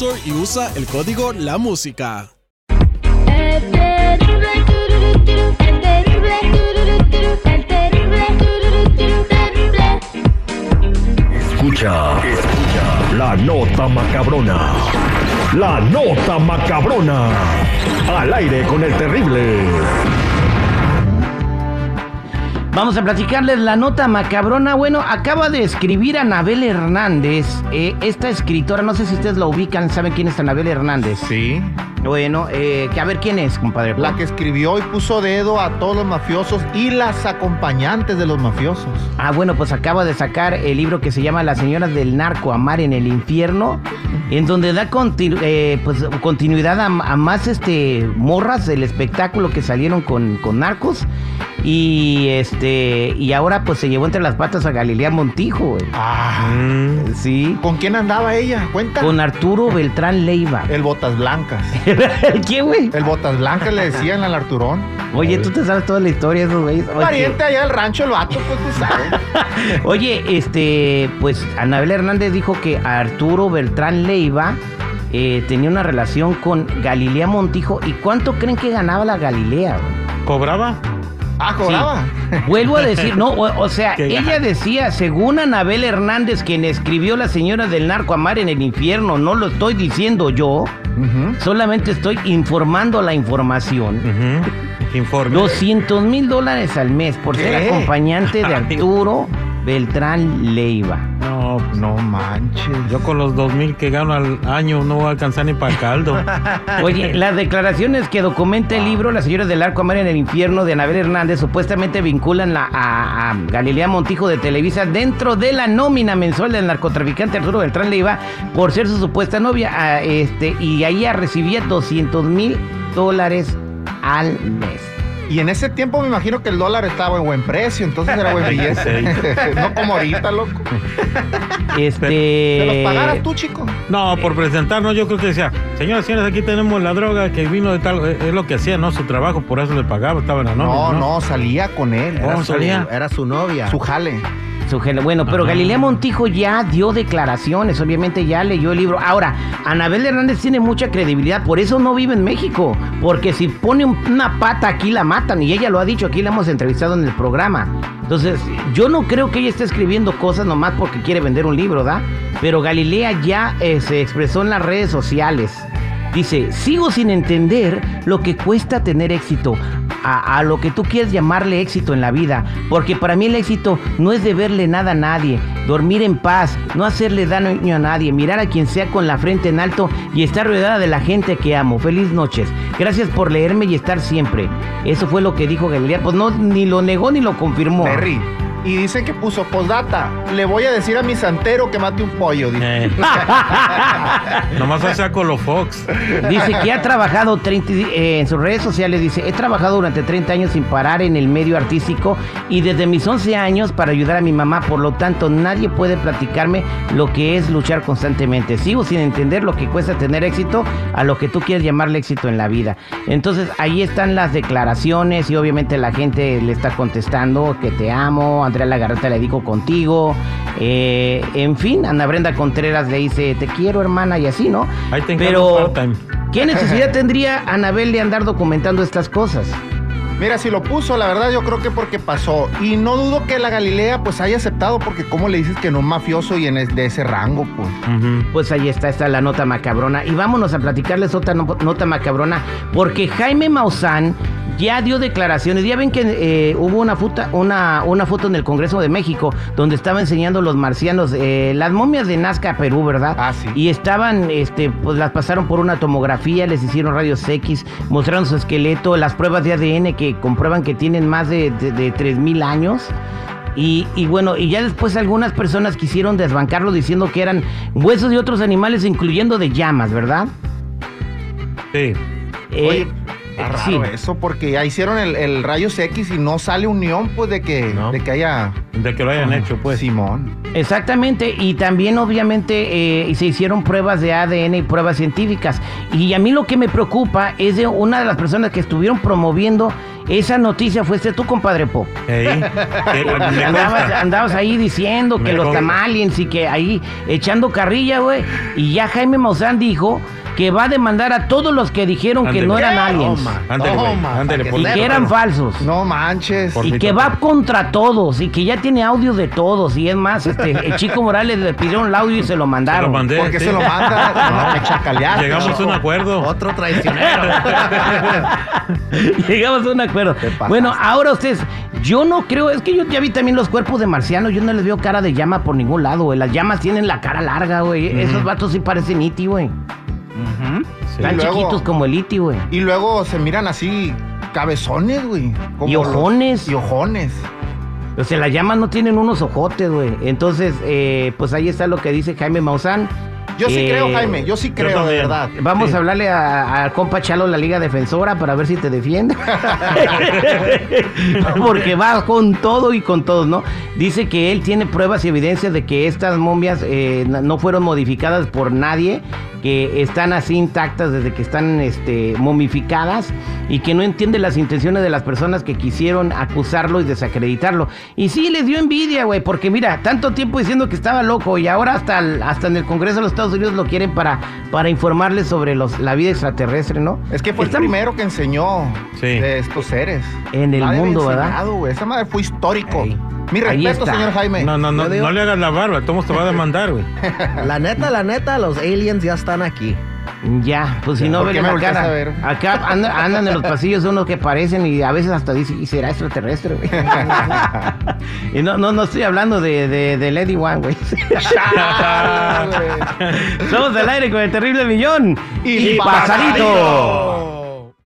Y usa el código La Música. Escucha, escucha la nota macabrona. La nota macabrona. Al aire con el terrible. Vamos a platicarles la nota macabrona. Bueno, acaba de escribir Anabel Hernández. eh, esta escritora, no sé si ustedes la ubican, ¿saben quién es Anabel Hernández? Sí. Bueno, eh, que a ver quién es, compadre. La que escribió y puso dedo a todos los mafiosos y las acompañantes de los mafiosos. Ah, bueno, pues acaba de sacar el libro que se llama Las señoras del narco, amar en el infierno, en donde da continu- eh, pues, continuidad a, a más este morras del espectáculo que salieron con, con narcos. Y este y ahora pues se llevó entre las patas a Galilea Montijo, güey. Ah. Sí. ¿Con quién andaba ella? Cuenta. Con Arturo Beltrán Leiva. El Botas Blancas. ¿Quién, güey? El Botas Blancas le decían al Arturón. Oye, tú te sabes toda la historia de esos güeyes. Pariente allá del rancho, el vato, pues tú sabes. Oye, este, pues Anabel Hernández dijo que Arturo Beltrán Leiva eh, tenía una relación con Galilea Montijo. ¿Y cuánto creen que ganaba la Galilea? güey? ¿Cobraba? Ah, cobraba. Vuelvo a decir, no, o, o sea, Qué ella decía, según Anabel Hernández, quien escribió La señora del narco amar en el infierno, no lo estoy diciendo yo, solamente estoy informando la información. Ujú. Informe. 200 mil dólares al mes por ser acompañante de Arturo Beltrán Leiva. No, No manches. yo con los dos mil que gano al año no voy a alcanzar ni para el caldo. Oye, las declaraciones que documenta el libro La señora del arco amar en el infierno de Anabel Hernández supuestamente vinculan la- a, a Galilea Montijo de Televisa dentro de la nómina mensual del narcotraficante Arturo Beltrán Leiva por ser su supuesta novia. ah, este, y ahí ella recibía 200 mil dólares al mes. Y en ese tiempo me imagino que el dólar estaba en buen precio, entonces era buen billete. no como ahorita, loco. Este. ¿Te los pagaras tú, chico? No, por presentarnos yo creo que decía, señoras y señores, aquí tenemos la droga que vino de tal, es es lo que hacía, ¿no? Su trabajo, por eso le pagaba, estaba en la nómina, No, no, salía con él. ¿Cómo Era su, salía? era su novia. Su jale. Bueno, pero Ajá. Galilea Montijo ya dio declaraciones, obviamente ya leyó el libro. Ahora, Anabel Hernández tiene mucha credibilidad, por eso no vive en México, porque si pone un- una pata aquí la matan, y ella lo ha dicho, aquí la hemos entrevistado en el programa. Entonces, yo no creo que ella esté escribiendo cosas nomás porque quiere vender un libro, ¿da? Pero Galilea ya eh, se expresó en las redes sociales. Dice, sigo sin entender lo que cuesta tener éxito, a, lo que tú quieres llamarle éxito en la vida, porque para mí el éxito no es deberle nada a nadie, dormir en paz, no hacerle daño a nadie, mirar a quien sea con la frente en alto y estar rodeada de la gente que amo. Feliz noches. Gracias por leerme y estar siempre. Eso fue lo que dijo Galilea. Pues no, ni lo negó ni lo confirmó. Terry. Y dicen que puso postdata. Le voy a decir a mi santero que mate un pollo. dice. Eh. Nomás hacía Colofox. Dice que ha trabajado 30, eh, en sus redes sociales, dice, he trabajado durante 30 años sin parar en el medio artístico y desde mis 11 años para ayudar a mi mamá, por lo tanto nadie puede platicarme lo que es luchar constantemente. Sigo sin entender lo que cuesta tener éxito a lo que tú quieres llamarle éxito en la vida. Entonces ahí están las declaraciones y obviamente la gente le está contestando que te amo, Andrea Lagarreta le dijo contigo, eh, en fin, Ana Brenda Contreras le dice te quiero hermana y así, ¿no? Ahí te Pero. ¿qué necesidad tendría Anabel de andar documentando estas cosas? Mira, si lo puso, la verdad yo creo que porque pasó. Y no dudo que la Galilea pues haya aceptado porque cómo le dices que no es mafioso y en es- de ese rango, pues. Pues ahí está, está la nota macabrona. Y vámonos a platicarles otra no- nota macabrona, porque Jaime Maussan ya dio declaraciones. Ya ven que eh, hubo una, futa- una, una foto en el Congreso de México donde estaba enseñando los marcianos, eh, las momias de Nazca, Perú, ¿verdad? Ah, sí. Y estaban, este, pues las pasaron por una tomografía, les hicieron rayos X, mostraron su esqueleto, las pruebas de ADN que comprueban que tienen más de, de, de 3.000 años. Y, y bueno, y ya después algunas personas quisieron desbancarlo diciendo que eran huesos de otros animales, incluyendo de llamas, ¿verdad? Sí. Eh, Oye, está sí. raro eso, porque ya hicieron el, el rayos X y no sale unión, pues, de que, No. de que haya De que lo hayan hecho, pues. Simón. Exactamente, y también obviamente eh, se hicieron pruebas de ADN y pruebas científicas. Y a mí lo que me preocupa es de una de las personas que estuvieron promoviendo esa noticia, fuiste tú, compadre Pop. Andabas, ahí diciendo que Me los consta. tamaliens y que ahí echando carrilla, güey. Y ya Jaime Maussan dijo que va a demandar a todos los que dijeron que no eran aliens. Toma. Ándale, güey. Toma, Ándale, para por Y que eran falsos. No manches. Por Y que va contra todos y que ya tiene audio de todos. Y es más, este, el Chico Morales le pidieron el audio y se lo Se lo mandaron. mandé. ¿Por qué sí. se lo manda? Chacalear. Llegamos a un acuerdo. Otro traicionero. Llegamos a un acuerdo. Bueno, ahora ustedes, yo no creo, es que yo ya vi también los cuerpos de marcianos, yo no les veo cara de llama por ningún lado, güey. Las llamas tienen la cara larga, güey. Esos vatos sí parecen iti, güey. Sí. Tan luego- chiquitos como el iti, güey. Y luego se miran así, cabezones, güey. Y los- ojones. Y ojones. O sea, las llamas no tienen unos ojotes, güey. Entonces, eh, pues ahí está lo que dice Jaime Maussan. Yo sí Eh, creo, Jaime, yo sí yo creo, de verdad. Vamos Sí. a hablarle a- al compa Chalo, la Liga Defensora, para ver si te defiende. Porque va con todo y con todos, ¿no? Dice que él tiene pruebas y evidencias de que estas momias eh, no fueron modificadas por nadie, que están así intactas desde que están este, momificadas y que no entiende las intenciones de las personas que quisieron acusarlo y desacreditarlo. Y sí, les dio envidia, güey, porque mira, tanto tiempo diciendo que estaba loco y ahora hasta, el- hasta en el Congreso de los Estados Unidos lo quieren para, para informarles sobre los, la vida extraterrestre, ¿no? Es que fue el primero que enseñó Sí. de estos seres. En el Nadie mundo, ¿verdad? Esa madre fue histórico. Ey. Mi respeto, señor Jaime. No, no, no, digo- no le hagas la barba, Tomás te va a demandar, güey. La neta, la neta, los aliens ya están aquí. Ya, pues si no ¿por ven la cara. a ver? Acá andan, andan en los pasillos unos que parecen y a veces hasta dicen, ¿y será extraterrestre, güey? y no, no, no estoy hablando de, de, de Lady One, güey. Somos al aire con el terrible millón. Y pasadito.